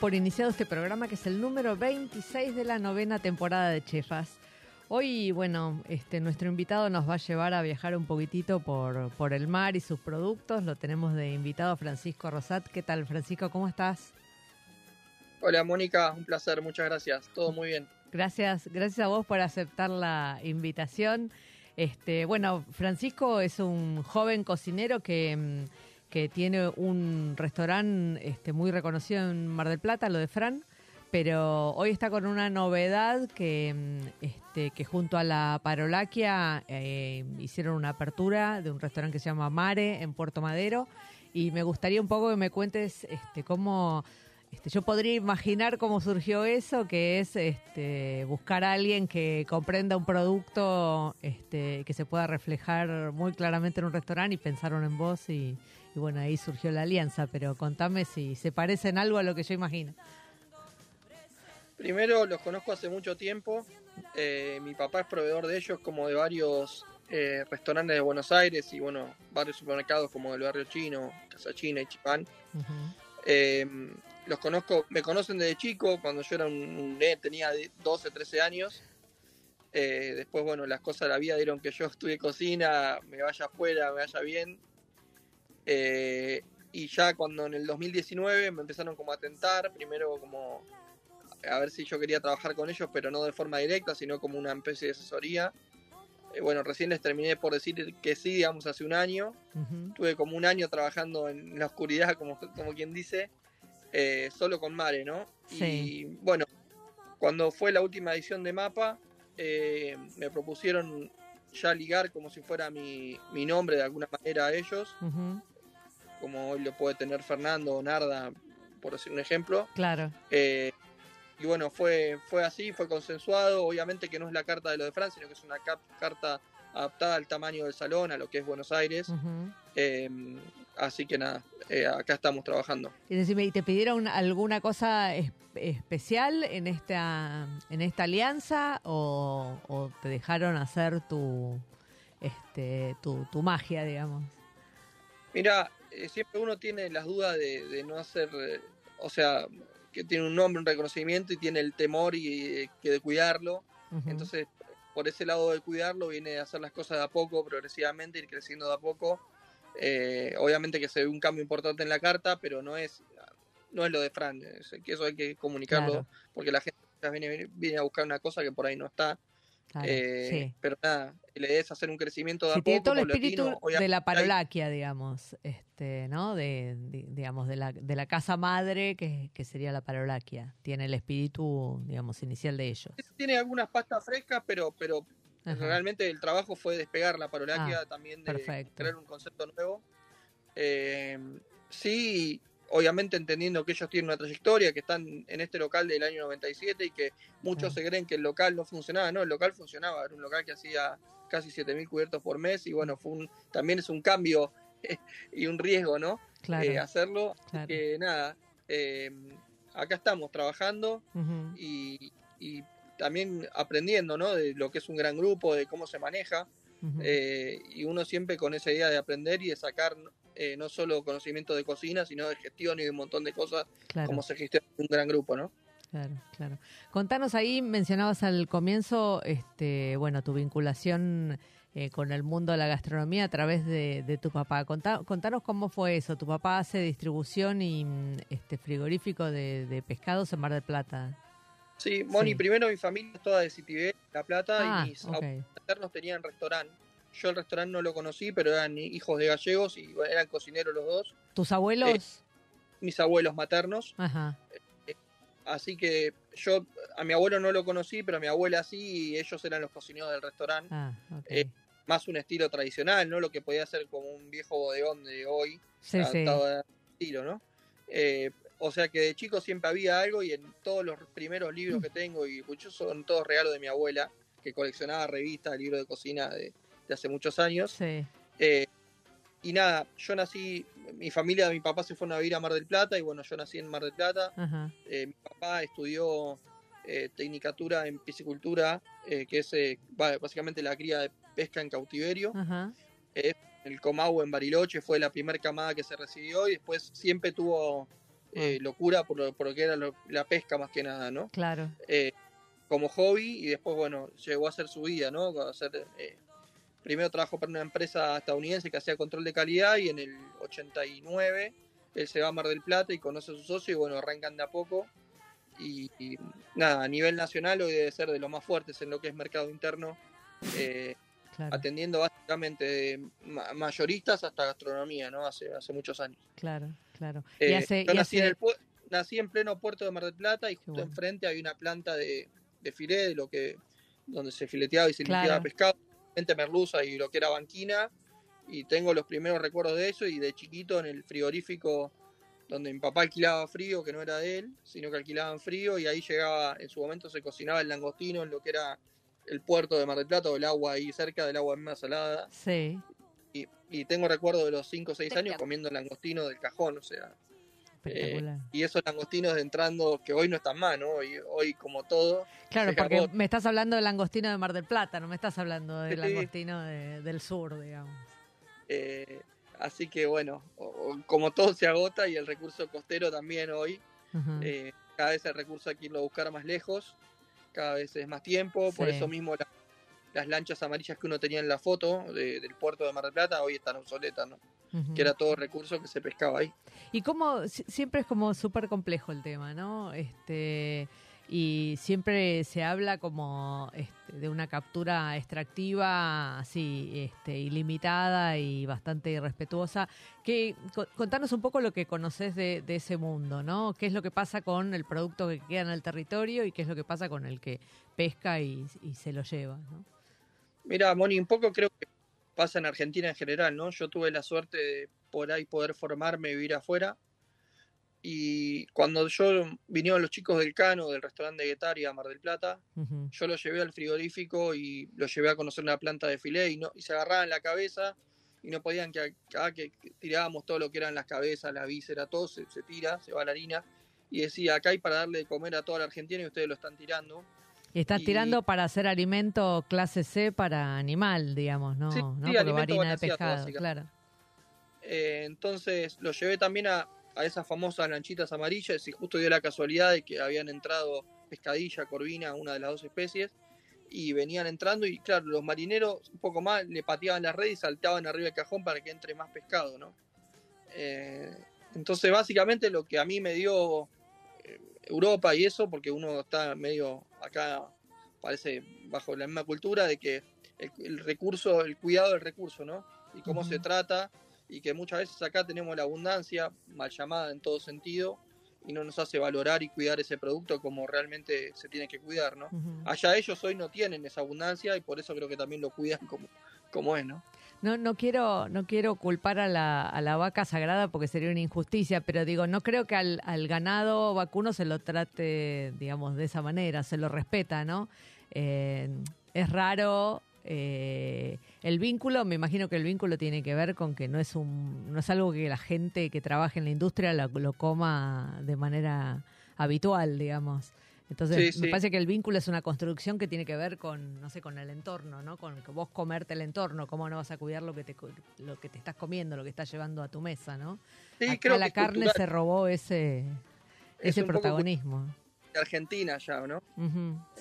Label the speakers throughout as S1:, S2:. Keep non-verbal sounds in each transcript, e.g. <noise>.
S1: Por iniciado este programa que es el número 26 de la novena temporada de Chefas. Hoy, bueno, este, nuestro invitado nos va a llevar a viajar un poquitito por, por el mar y sus productos. Lo tenemos de invitado Francisco Rosat. ¿Qué tal, Francisco? ¿Cómo estás?
S2: Hola, Mónica. Un placer. Muchas gracias. Todo muy bien.
S1: Gracias, gracias a vos por aceptar la invitación. Este, bueno, Francisco es un joven cocinero que mm, que tiene un restaurante este, muy reconocido en Mar del Plata, lo de Fran, pero hoy está con una novedad que, mm, este, que junto a la Parolaquia eh, hicieron una apertura de un restaurante que se llama Mare en Puerto Madero y me gustaría un poco que me cuentes este, cómo... Este, yo podría imaginar cómo surgió eso, que es este, buscar a alguien que comprenda un producto este, que se pueda reflejar muy claramente en un restaurante y pensaron en vos y, y bueno, ahí surgió la alianza, pero contame si se parecen algo a lo que yo imagino.
S2: Primero los conozco hace mucho tiempo. Eh, mi papá es proveedor de ellos, como de varios eh, restaurantes de Buenos Aires y bueno, varios supermercados como el barrio chino, Casa China y Chipán. Eh, los conozco, me conocen desde chico, cuando yo era un, tenía 12, 13 años. después, bueno, las cosas de la vida dieron que yo <laughs> estudie cocina, me vaya afuera, me vaya bien. Eh, y ya cuando en el 2019 me empezaron como a tentar, primero como a ver si yo quería trabajar con ellos, pero no de forma directa, sino como una especie de asesoría. Eh, bueno, recién les terminé por decir que sí, digamos, hace un año. Tuve como un año trabajando en la oscuridad, como, como quien dice, eh, solo con Mare, ¿no? Y bueno, cuando fue la última edición de Mapa, me propusieron ya ligar como si fuera mi, mi nombre de alguna manera a ellos como hoy lo puede tener Fernando o Narda, por decir un ejemplo.
S1: Claro.
S2: Eh, y bueno, fue, fue así, fue consensuado. Obviamente que no es la carta de lo de Francia, sino que es una carta adaptada al tamaño del salón, a lo que es Buenos Aires. Eh, así que nada, eh, acá estamos trabajando.
S1: Y decime, ¿y te pidieron alguna cosa especial en esta, en esta alianza o, o te dejaron hacer tu, este, tu, tu magia, digamos?
S2: Mira, siempre uno tiene las dudas de, no hacer, eh, o sea, que tiene un nombre, un reconocimiento y tiene el temor y eh, que de cuidarlo. Entonces, por ese lado de cuidarlo, viene a hacer las cosas de a poco, progresivamente, ir creciendo de a poco. obviamente que se ve un cambio importante en la carta, pero no es no es lo de Fran, que eso hay que comunicarlo, porque la gente viene, viene a buscar una cosa que por ahí no está. Eh, pero nada, la idea es hacer un crecimiento de a
S1: poco. todo el espíritu de la parolaquia, digamos, este, ¿no? De, digamos, de la, de la casa madre que, sería la parolaquia. Tiene el espíritu, digamos, inicial de ellos.
S2: Tiene algunas pastas frescas, pero, pero realmente el trabajo fue despegar la parolaquia ah, también de crear un concepto nuevo. Eh, sí, obviamente entendiendo que ellos tienen una trayectoria, que están en este local del año 97 y que muchos se creen que el local no funcionaba, no, el local funcionaba, era un local que hacía casi 7.000 cubiertos por mes y bueno, fue un, también es un cambio <laughs> y un riesgo, ¿no? Eh, hacerlo, que nada, eh, acá estamos trabajando y, también aprendiendo, ¿no? De lo que es un gran grupo, de cómo se maneja. Eh, y uno siempre con esa idea de aprender y de sacar eh, no solo conocimiento de cocina, sino de gestión y de un montón de cosas, como se gestiona un gran grupo, ¿no?
S1: Claro, claro. Contanos ahí, mencionabas al comienzo, este, bueno, tu vinculación eh, con el mundo de la gastronomía a través de, tu papá. contanos cómo fue eso. Tu papá hace distribución y mm, este frigorífico de, pescados en Mar del Plata.
S2: Sí, Moni, primero mi familia es toda de Citibé, La Plata, y ah, mis abuelos maternos tenían restaurante. Yo el restaurante no lo conocí, pero eran hijos de gallegos y eran cocineros los dos.
S1: ¿Tus abuelos? Eh,
S2: mis abuelos maternos. Ajá. Eh, así que yo a mi abuelo no lo conocí, pero a mi abuela sí, y ellos eran los cocineros del restaurante. Ah, okay más un estilo tradicional, ¿no? Lo que podía ser como un viejo bodegón de hoy, sí, adaptado estilo, ¿no? Eh, o sea que de chico siempre había algo y en todos los primeros libros que tengo, y muchos son todos regalos de mi abuela, que coleccionaba revistas, libros de cocina de, hace muchos años. Sí. Eh, y nada, yo nací, mi familia, mi papá se fueron a vivir a Mar del Plata y bueno, yo nací en Mar del Plata. Eh, mi papá estudió tecnicatura en piscicultura, que es básicamente la cría de pesca en cautiverio. el Comau en Bariloche fue la primera camada que se recibió y después siempre tuvo eh, locura por lo, por lo que era la pesca más que nada, ¿no?
S1: Claro.
S2: Eh, como hobby y después, bueno, llegó a hacer su vida, ¿no? A eh, primero trabajó para una empresa estadounidense que hacía control de calidad y en el 89 él se va a Mar del Plata y conoce a su socio y bueno, arrancan de a poco. Y, nada, a nivel nacional hoy debe ser de los más fuertes en lo que es mercado interno. Eh, atendiendo básicamente mayoristas hasta gastronomía, ¿no? Hace, hace muchos años.
S1: Claro, claro.
S2: Eh, yo nací, En nací en pleno puerto de Mar del Plata y justo enfrente hay una planta de, de filé, de lo que, donde se fileteaba y se limpiaba pescado, gente merluza y lo que era banquina. Y tengo los primeros recuerdos de eso y de chiquito en el frigorífico donde mi papá alquilaba frío, que no era de él, sino que alquilaban frío y ahí llegaba, en su momento se cocinaba el langostino en lo que era el puerto de Mar del Plata o el agua ahí cerca del agua más salada.
S1: Sí.
S2: Y, tengo recuerdo de los 5 o 6 años comiendo langostino del cajón, o sea. Eh, y esos langostinos entrando, que hoy no están más, ¿no? Hoy, hoy como todo.
S1: Claro, porque me estás hablando del langostino de Mar del Plata, no me estás hablando del langostino del sur, digamos.
S2: Eh, así que bueno, como todo se agota y el recurso costero también hoy, eh, cada vez el recurso hay que irlo a buscar más lejos cada vez es más tiempo, por eso mismo las lanchas amarillas que uno tenía en la foto del puerto de Mar del Plata hoy están obsoletas, ¿no? Que era todo recurso que se pescaba ahí.
S1: Y como siempre es como súper complejo el tema, ¿no? Este y siempre se habla como este, de una captura extractiva así este, ilimitada y bastante irrespetuosa. Que, contanos un poco lo que conoces de, ese mundo, ¿no? ¿Qué es lo que pasa con el producto que queda en el territorio y qué es lo que pasa con el que pesca y, se lo lleva, ¿no?
S2: Mira, Moni, un poco creo que pasa en Argentina en general, ¿no? Yo tuve la suerte de por ahí poder formarme y vivir afuera y cuando yo vinieron los chicos del Cano, del restaurante de Guetaria, Mar del Plata, yo los llevé al frigorífico y los llevé a conocer una planta de filé y, no, y se agarraban la cabeza y no podían que, que, tirábamos todo lo que eran las cabezas, la víscera, todo se, tira, se va la harina. Y decía, acá hay para darle de comer a toda la Argentina y ustedes lo están tirando.
S1: Y estás tirando para hacer alimento clase C para animal, digamos, ¿no? ¿no? Sí, harina de pescado, claro.
S2: Eh, entonces lo llevé también a, a esas famosas lanchitas amarillas y justo dio la casualidad de que habían entrado pescadilla, corvina, una de las dos especies, y venían entrando y claro, los marineros un poco más le pateaban la red y saltaban arriba del cajón para que entre más pescado, ¿no? Eh, entonces básicamente lo que a mí me dio Europa y eso, porque uno está medio acá, parece bajo la misma cultura de que el, recurso, el cuidado del recurso, ¿no? Y cómo se trata y que muchas veces acá tenemos la abundancia, mal llamada en todo sentido, y no nos hace valorar y cuidar ese producto como realmente se tiene que cuidar, ¿no? Allá ellos hoy no tienen esa abundancia y por eso creo que también lo cuidan como, como es, ¿no?
S1: No, no quiero, no quiero culpar a la, a la vaca sagrada porque sería una injusticia, pero digo, no creo que al, al ganado vacuno se lo trate, digamos, de esa manera, se lo respeta, ¿no? Eh, es raro eh, el vínculo, me imagino que el vínculo tiene que ver con que no es un, no es algo que la gente que trabaja en la industria lo, coma de manera habitual, digamos. Entonces, me parece que el vínculo es una construcción que tiene que ver con, no sé, con el entorno, ¿no? Con que vos comerte el entorno, cómo no vas a cuidar lo que te, lo que te estás comiendo, lo que estás llevando a tu mesa, ¿no? Acá la carne se robó ese, ese protagonismo.
S2: Argentina ya, ¿no?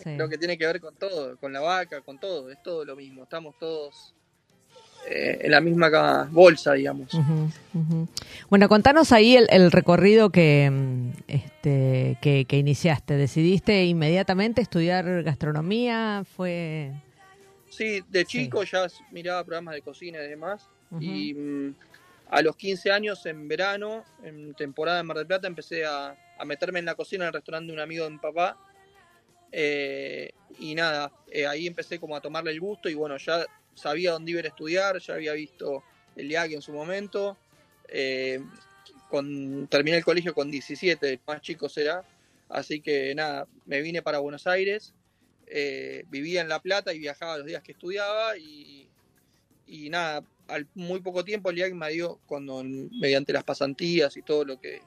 S2: Lo que tiene que ver con todo, con la vaca, con todo, es todo lo mismo. Estamos todos eh, en la misma bolsa, digamos.
S1: Bueno, contanos ahí el, recorrido que, mm, este, que, iniciaste. ¿Decidiste inmediatamente estudiar gastronomía? ¿Fue...?
S2: Sí, de chico ya miraba programas de cocina y demás. Y mm, a los 15 años, en verano, en temporada de Mar del Plata, empecé a, meterme en la cocina en el restaurante de un amigo de mi papá. Eh, y nada, eh, ahí empecé como a tomarle el gusto y bueno, ya sabía dónde iba a estudiar, ya había visto el IAG en su momento. Eh, con, terminé el colegio con 17, más chico será. Así que nada, me vine para Buenos Aires, eh, vivía en La Plata y viajaba los días que estudiaba y, y nada, al muy poco tiempo el IAG me dio, cuando mediante las pasantías y todo lo que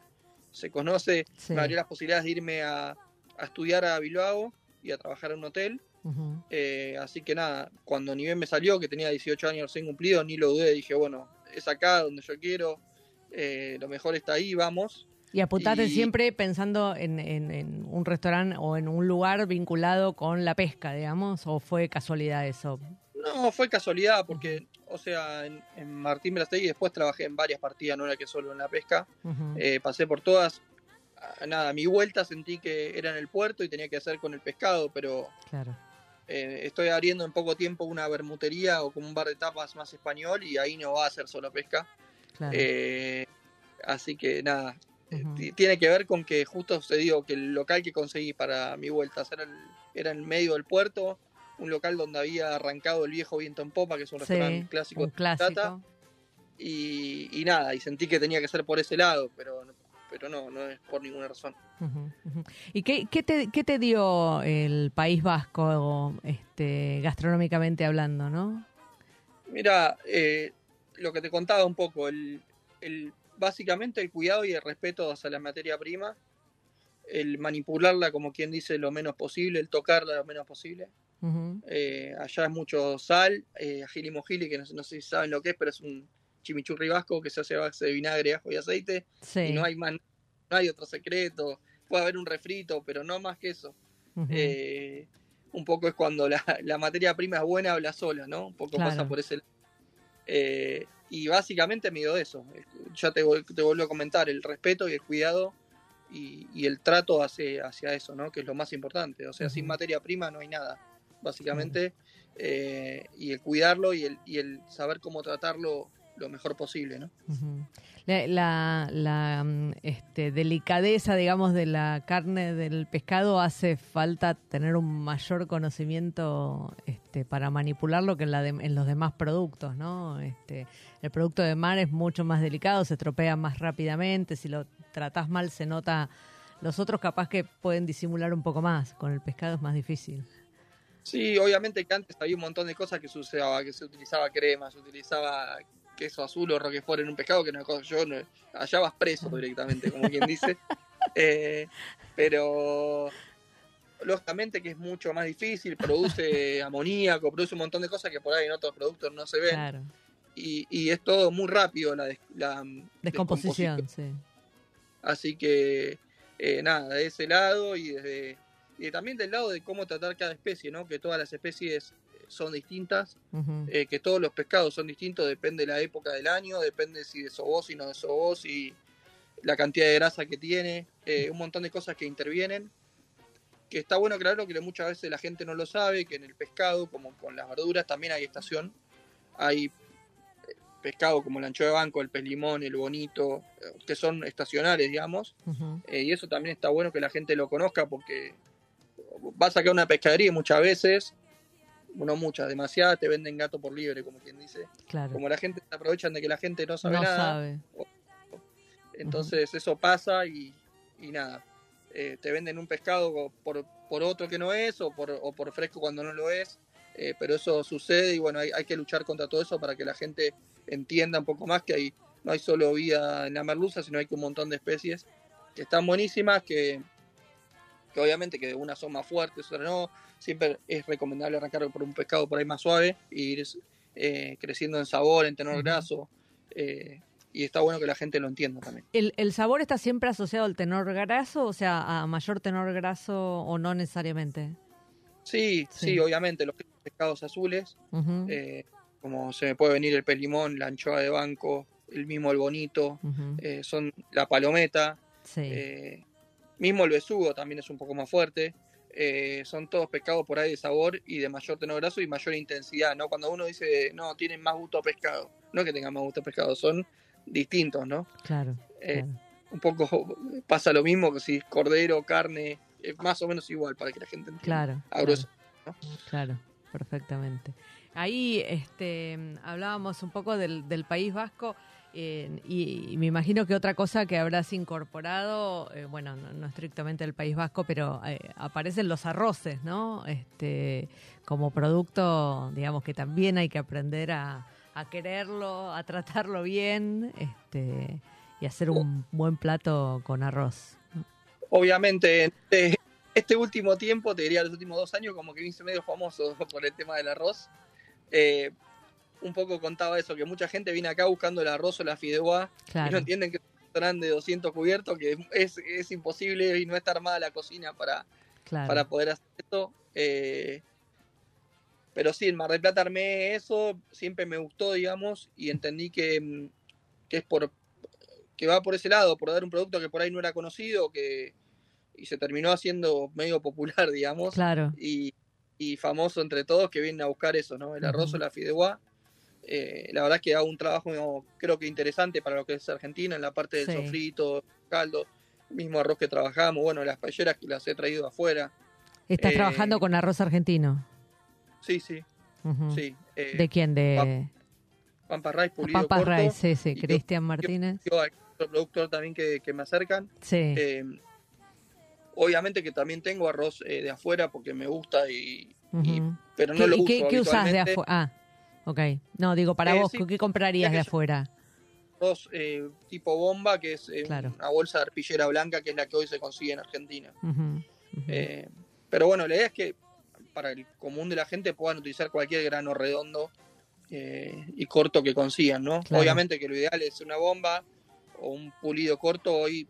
S2: se conoce, me abrió las posibilidades de irme a, a estudiar a Bilbao y a trabajar en un hotel. Eh, así que nada, cuando ni bien me salió, que tenía 18 años recién cumplido, ni lo dudé, dije, bueno, es acá donde yo quiero, eh, lo mejor está ahí, vamos.
S1: Y apuntaste siempre pensando en, un restaurante o en un lugar vinculado con la pesca, digamos, o fue casualidad eso?
S2: No, fue casualidad, porque, o sea, en, Martín y después trabajé en varias partidas, no era que solo en la pesca. Eh, pasé por todas. Nada, a mi vuelta sentí que era en el puerto y tenía que hacer con el pescado, pero claro. Eh, estoy abriendo en poco tiempo una bermutería o como un bar de tapas más español y ahí no va a ser solo pesca. Eh, así que nada, eh, tiene que ver con que justo se dio que el local que conseguí para mi vuelta era, era en medio del puerto, un local donde había arrancado el viejo viento en popa, que es un restaurante clásico,
S1: de clásico.
S2: Y, y, nada, y sentí que tenía que ser por ese lado, pero pero no, no es por ninguna razón.
S1: ¿Y qué, qué, te, qué te dio el País Vasco este, gastronómicamente hablando, no?
S2: Mira, eh, lo que te contaba un poco, el, el, básicamente el cuidado y el respeto hacia la materia prima, el manipularla como quien dice lo menos posible, el tocarla lo menos posible. Eh, allá es mucho sal, eh, mojili, que no, no, sé si saben lo que es, pero es un, chimichurri vasco que se hace a base de vinagre, ajo y aceite. Y no hay más, no hay otro secreto. Puede haber un refrito, pero no más que eso. Eh, un poco es cuando la, materia prima es buena, habla sola, ¿no? Un poco pasa por ese eh, y básicamente me dio eso. Ya te, te vuelvo a comentar, el respeto y el cuidado y, el trato hacia, hacia eso, ¿no? Que es lo más importante. O sea, sin materia prima no hay nada, básicamente. Eh, y el cuidarlo y el, y el saber cómo tratarlo lo mejor posible, ¿no?
S1: La, la, mm, este, delicadeza, digamos, de la carne del pescado hace falta tener un mayor conocimiento este, para manipularlo que en, la en los demás productos, ¿no? Este, el producto de mar es mucho más delicado, se estropea más rápidamente, si lo tratás mal se nota... Los otros capaz que pueden disimular un poco más, con el pescado es más difícil.
S2: Sí, obviamente que antes había un montón de cosas que se usaba, que se utilizaba crema, se utilizaba queso azul o roquefort en un pescado, que no cosa, yo no, allá vas preso <laughs> directamente, como quien dice. Eh, pero lógicamente que es mucho más difícil, produce <laughs> amoníaco, produce un montón de cosas que por ahí en otros productos no se ven. Y, es todo muy rápido la, la
S1: descomposición, Sí.
S2: Así que eh, nada, de ese lado y desde y también del lado de cómo tratar cada especie, ¿no? Que todas las especies son distintas, eh, que todos los pescados son distintos, depende de la época del año, depende si de sobos y no de sobos y la cantidad de grasa que tiene, eh, un montón de cosas que intervienen. Que está bueno aclararlo que muchas veces la gente no lo sabe, que en el pescado, como con las verduras, también hay estación. Hay eh, pescado como el ancho de banco, el pez limón, el bonito, que son estacionales, digamos. y eso también está bueno que la gente lo conozca porque vas a sacar una pescadería y muchas veces no muchas, demasiadas, te venden gato por libre, como quien dice. Como la gente se aprovechan de que la gente no sabe nada. Entonces eso pasa y, nada. Eh, te venden un pescado por, por otro que no es o por, o por fresco cuando no lo es. Eh, pero eso sucede y bueno, hay, hay, que luchar contra todo eso para que la gente entienda un poco más que hay, no hay solo vida en la merluza, sino hay un montón de especies que están buenísimas, que, que obviamente que unas son más fuertes, otras no, siempre es recomendable arrancar por un pescado por ahí más suave e ir eh, creciendo en sabor, en tenor graso. Eh, y está bueno que la gente lo entienda también.
S1: ¿El, sabor está siempre asociado al tenor graso? O sea, a mayor tenor graso o no necesariamente?
S2: Sí, sí, obviamente. Los pescados azules, eh, como se me puede venir el pelimón, la anchoa de banco, el mismo el bonito, eh, son la palometa, eh, mismo el besugo también es un poco más fuerte. Eh, son todos pescados por ahí de sabor y de mayor tenor graso y mayor intensidad, ¿no? Cuando uno dice, no, tienen más gusto a pescado, no es que tengan más gusto a pescado, son distintos, ¿no?
S1: Claro.
S2: Un poco <laughs> pasa lo mismo que si es cordero, carne, es más o menos igual para que la gente entienda.
S1: Claro. claro, perfectamente. Ahí este, hablábamos un poco del, País Vasco. Y, me imagino que otra cosa que habrás incorporado, eh, bueno, no, estrictamente el País Vasco, pero eh, aparecen los arroces, ¿no? Este, como producto, digamos que también hay que aprender a, quererlo, a tratarlo bien, este, y hacer un buen plato con arroz.
S2: Obviamente, este, este último tiempo, te diría los últimos dos años, como que hice medio famoso <laughs> por el tema del arroz. Eh, un poco contaba eso, que mucha gente viene acá buscando el arroz o la fideuá y no entienden que es un restaurante de 200 cubiertos, que es, imposible y no está armada la cocina para, para poder hacer esto. Eh, pero sí, en Mar del Plata armé eso, siempre me gustó, digamos, y entendí que, que es por que va por ese lado, por dar un producto que por ahí no era conocido, que y se terminó haciendo medio popular, <laughs> digamos.
S1: Claro.
S2: Y, y famoso entre todos que vienen a buscar eso, ¿no? El arroz o la fideuá. Eh, la verdad es que hago un trabajo creo que interesante para lo que es Argentina en la parte del sofrito, caldo, mismo arroz que trabajamos, bueno, las paelleras que las he traído afuera.
S1: ¿Estás trabajando eh, con arroz argentino?
S2: Sí, sí. sí
S1: eh, ¿De quién? De
S2: Pampa Rice, Pulido
S1: Pampa Rice, sí, sí. Cristian Martínez.
S2: Yo, otro productor también que, que me acercan.
S1: Sí.
S2: Obviamente que también tengo arroz de afuera porque me gusta y, pero no lo uso
S1: ¿qué, ¿Qué usas de afuera? Ah, ok. No, digo, para eh, vos, ¿qué comprarías de afuera?
S2: Arroz eh, tipo bomba, que es una bolsa de arpillera blanca, que es la que hoy se consigue en Argentina. pero bueno, la idea es que para el común de la gente puedan utilizar cualquier grano redondo y corto que consigan, ¿no? Obviamente que lo ideal es una bomba o un pulido corto. Hoy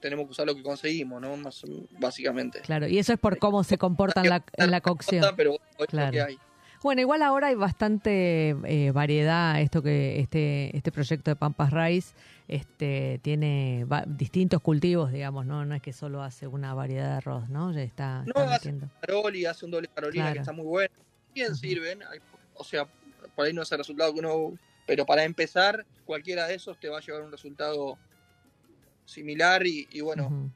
S2: tenemos que usar lo que conseguimos, ¿no? Más, básicamente.
S1: Claro, y eso es por cómo se comportan la, en la cocción.
S2: Pero claro. hay.
S1: Bueno, igual ahora hay bastante eh, variedad. Esto que este este proyecto de Pampas Rice este tiene distintos cultivos, digamos, no no es que solo hace una variedad de arroz, ¿no? Ya está.
S2: No, hace un caroli, hace un doble carolina que está muy bueno. Bien sirven, o sea, por ahí no es el resultado que uno, pero para empezar, cualquiera de esos te va a llevar un resultado similar y, bueno,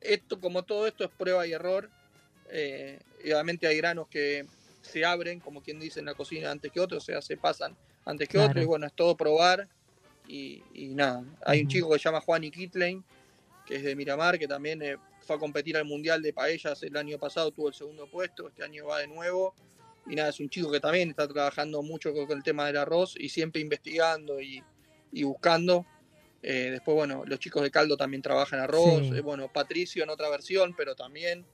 S2: esto como todo esto es prueba y error. Eh, obviamente hay granos que se abren, como quien dice en la cocina, antes que otros, o sea, se pasan antes que otros y bueno, es todo probar y, nada. Hay un chico que se llama Juan Kitlein, que es de Miramar, que también eh, fue a competir al Mundial de Paellas el año pasado, tuvo el segundo puesto, este año va de nuevo. Y nada, es un chico que también está trabajando mucho con el tema del arroz y siempre investigando y, y buscando. Eh, después, bueno, los chicos de Caldo también trabajan arroz. Eh, bueno, Patricio en otra versión, pero también.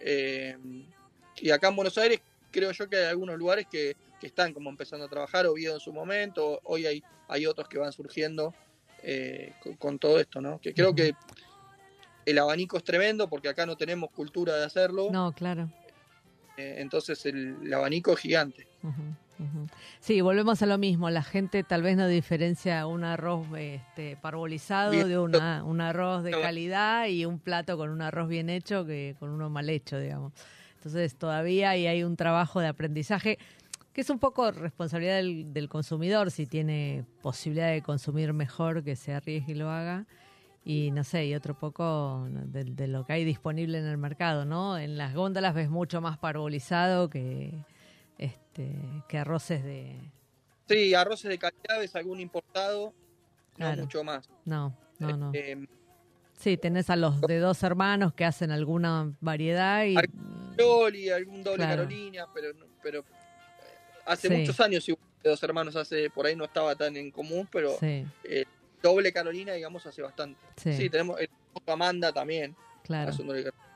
S2: Eh, y acá en Buenos Aires creo yo que hay algunos lugares que, están como empezando a trabajar, Oviedo en su momento, hoy hay, hay otros que van surgiendo con, todo esto, ¿no? Que creo que el abanico es tremendo porque acá no tenemos cultura de hacerlo.
S1: No, claro.
S2: entonces el, abanico es gigante.
S1: Sí, volvemos a lo mismo. La gente tal vez no diferencia un arroz este, parbolizado de una, un arroz de calidad y un plato con un arroz bien hecho que con uno mal hecho, digamos. Entonces todavía hay un trabajo de aprendizaje que es un poco responsabilidad del, consumidor si tiene posibilidad de consumir mejor, que se arriesgue y lo haga. Y no sé, y otro poco de, de lo que hay disponible en el mercado, ¿no? En las góndolas ves mucho más parbolizado que, este, que arroces de...
S2: Sí, arroces de calidad, es algún importado, no mucho más.
S1: No, no, no. Este, sí, tenés a los de dos hermanos que hacen alguna variedad y...
S2: algún doble Carolina, pero, pero eh, hace muchos años de dos hermanos hace, por ahí no estaba tan en común, pero eh, doble Carolina, digamos, hace bastante. Sí, tenemos el Amanda también.
S1: Claro.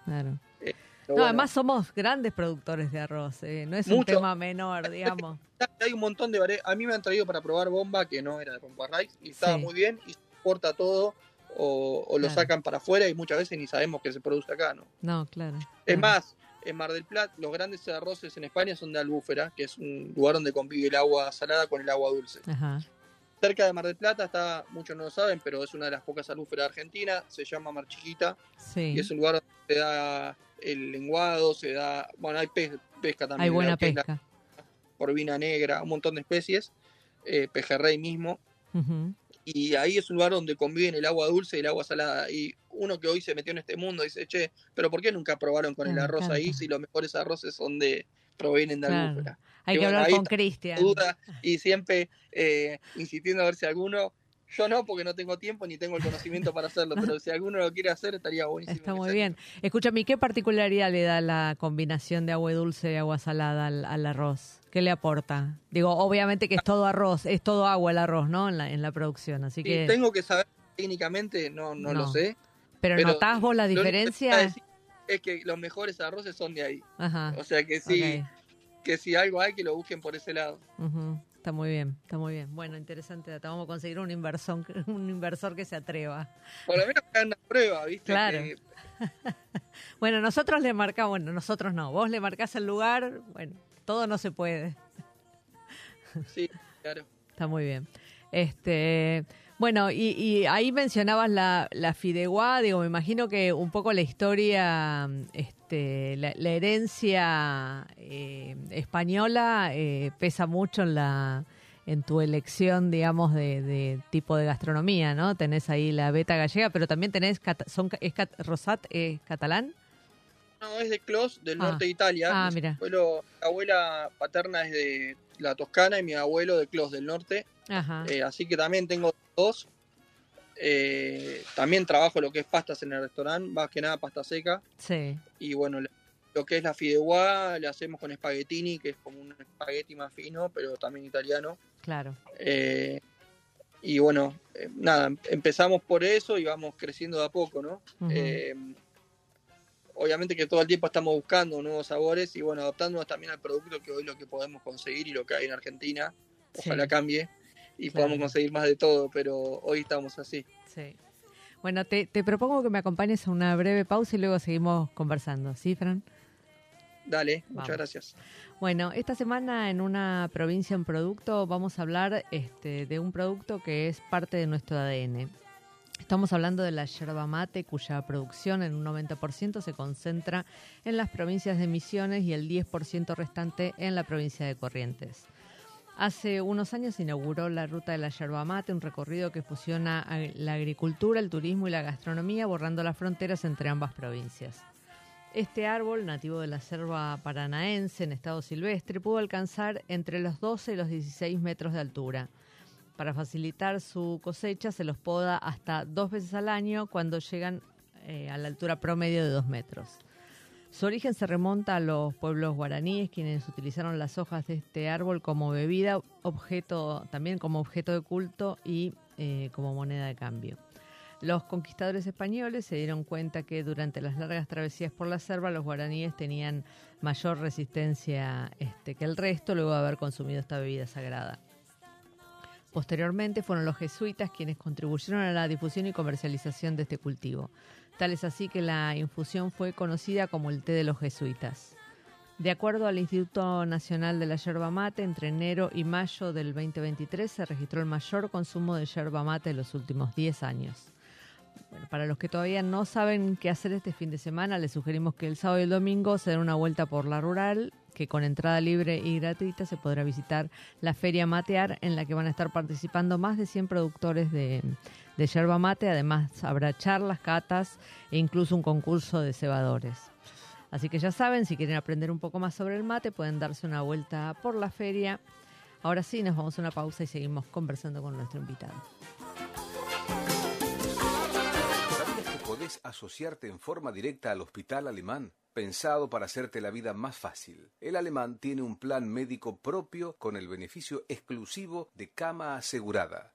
S1: claro. Eh, no, además somos grandes productores de arroz, eh, no es un tema menor, digamos. <laughs>
S2: Hay un montón de A mí me han traído para probar bomba que no era de bomba rice y estaba muy bien y se todo o, lo sacan para afuera y muchas veces ni sabemos que se produce acá, ¿no?
S1: No, claro.
S2: Es más, en Mar del Plata, los grandes arroces en España son de Albúfera, que es un lugar donde convive el agua salada con el agua dulce. Cerca de Mar del Plata está, muchos no lo saben, pero es una de las pocas albúferas de Argentina, se llama Mar Chiquita, y es un lugar donde se da el lenguado, se da, bueno, hay pesca también.
S1: Hay buena pesca.
S2: Corvina negra, un montón de especies, eh, pejerrey mismo. Y ahí es un lugar donde conviven el agua dulce y el agua salada. Y uno que hoy se metió en este mundo dice, che, pero ¿por qué nunca probaron con el arroz ahí si los mejores arroces son de provienen de claro.
S1: Hay que hablar con Cristian.
S2: Y siempre eh, insistiendo a ver si alguno yo no, porque no tengo tiempo ni tengo el conocimiento para hacerlo, pero si alguno lo quiere hacer estaría buenísimo.
S1: Está muy bien. Escúchame, ¿qué particularidad le da la combinación de agua dulce y agua salada al, arroz? ¿Qué le aporta? Digo, obviamente que es todo arroz, es todo agua el arroz, ¿no? En la, en la producción, así que...
S2: Tengo que saber técnicamente, no, no, lo sé.
S1: Pero, ¿notás vos la diferencia?
S2: es que los mejores arroces son de ahí. Ajá. O sea que sí, que si algo hay, que lo busquen por ese lado.
S1: Está muy bien, está muy bien. Bueno, interesante Vamos a conseguir un inversor, <laughs> un inversor que se atreva.
S2: Por lo menos que una prueba, ¿viste?
S1: Claro. <laughs> bueno, nosotros le marcamos, bueno, nosotros no. Vos le marcás el lugar, bueno, todo no se puede.
S2: sí, claro.
S1: Está muy bien. Este, bueno, y, ahí mencionabas la, la fideuá, digo, me imagino que un poco la historia, este, la, herencia eh, española eh, pesa mucho en la en tu elección, digamos, de, tipo de gastronomía, ¿no? Tenés ahí la beta gallega, pero también tenés, son, es Rosat, ¿es catalán?
S2: No, es de Clos, del ah. norte de Italia. Ah, mira. Mi abuela paterna es de la Toscana y mi abuelo de Clos, del norte. Ajá. Eh, así que también tengo dos. Eh, también trabajo lo que es pastas en el restaurante, más que nada pasta seca.
S1: Sí.
S2: Y bueno, lo que es la fideuá le hacemos con espaguetini, que es como un espagueti más fino, pero también italiano.
S1: Claro.
S2: Eh, y bueno, nada, empezamos por eso y vamos creciendo de a poco, ¿no? obviamente que todo el tiempo estamos buscando nuevos sabores y bueno, adaptándonos también al producto que hoy lo que podemos conseguir y lo que hay en Argentina. Ojalá cambie y podamos conseguir más de todo, pero hoy estamos así.
S1: Sí. Bueno, te, propongo que me acompañes a una breve pausa y luego seguimos conversando, ¿sí, Fran?
S2: Dale, muchas gracias.
S1: Bueno, esta semana en una provincia en producto vamos a hablar este, de un producto que es parte de nuestro ADN. Estamos hablando de la yerba mate, cuya producción en un 90% se concentra en las provincias de Misiones y el 10% restante en la provincia de Corrientes. Hace unos años inauguró la ruta de la yerba mate, un recorrido que fusiona la agricultura, el turismo y la gastronomía, borrando las fronteras entre ambas provincias. Este árbol, nativo de la selva paranaense en estado silvestre, pudo alcanzar entre los 12 y los 16 metros de altura para facilitar su cosecha se los poda hasta dos veces al año cuando llegan eh, a la altura promedio de dos metros. Su origen se remonta a los pueblos guaraníes, quienes utilizaron las hojas de este árbol como bebida, objeto, también como objeto de culto y eh, como moneda de cambio. Los conquistadores españoles se dieron cuenta que durante las largas travesías por la selva los guaraníes tenían mayor resistencia este, que el resto luego de haber consumido esta bebida sagrada. Posteriormente fueron los jesuitas quienes contribuyeron a la difusión y comercialización de este cultivo. Tal es así que la infusión fue conocida como el té de los jesuitas. De acuerdo al Instituto Nacional de la Yerba Mate, entre enero y mayo del 2023 se registró el mayor consumo de yerba mate en los últimos 10 años. para los que todavía no saben qué hacer este fin de semana, les sugerimos que el sábado y el domingo se den una vuelta por la rural que con entrada libre y gratuita se podrá visitar la Feria Matear, en la que van a estar participando más de 100 productores de, yerba mate. Además, habrá charlas, catas e incluso un concurso de cebadores. Así que ya saben, si quieren aprender un poco más sobre el mate, pueden darse una vuelta por la feria. Ahora sí, nos vamos a una pausa y seguimos conversando con nuestro invitado.
S3: ¿Sabías que podés asociarte en forma directa al Hospital Alemán? Pensado para hacerte la vida más fácil. El alemán tiene un plan médico propio con el beneficio exclusivo de cama asegurada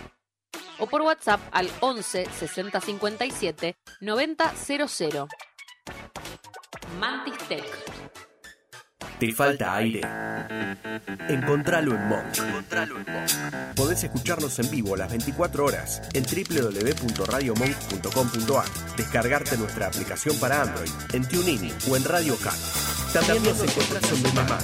S4: o por WhatsApp al 11 60 57 90 00. Mantis Tech.
S5: ¿Te falta aire? Encontralo en Monk. Podés escucharnos en vivo las 24 horas en www.radiomonk.com.ar, descargarte nuestra aplicación para Android, en TuneIn o en Radio Cat. También nos encontrás en Demand,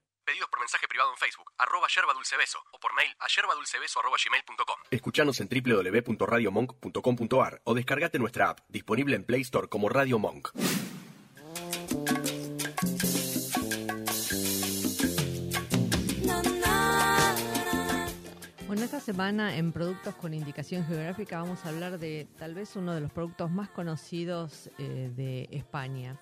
S6: Pedidos por mensaje privado en Facebook, arroba yerba dulce beso, o por mail a yerbadulcebeso arroba gmail.com.
S5: Escuchanos en www.radiomonk.com.ar o descargate nuestra app, disponible en Play Store como Radio Monk.
S1: Bueno, esta semana en Productos con Indicación Geográfica vamos a hablar de tal vez uno de los productos más conocidos eh, de España.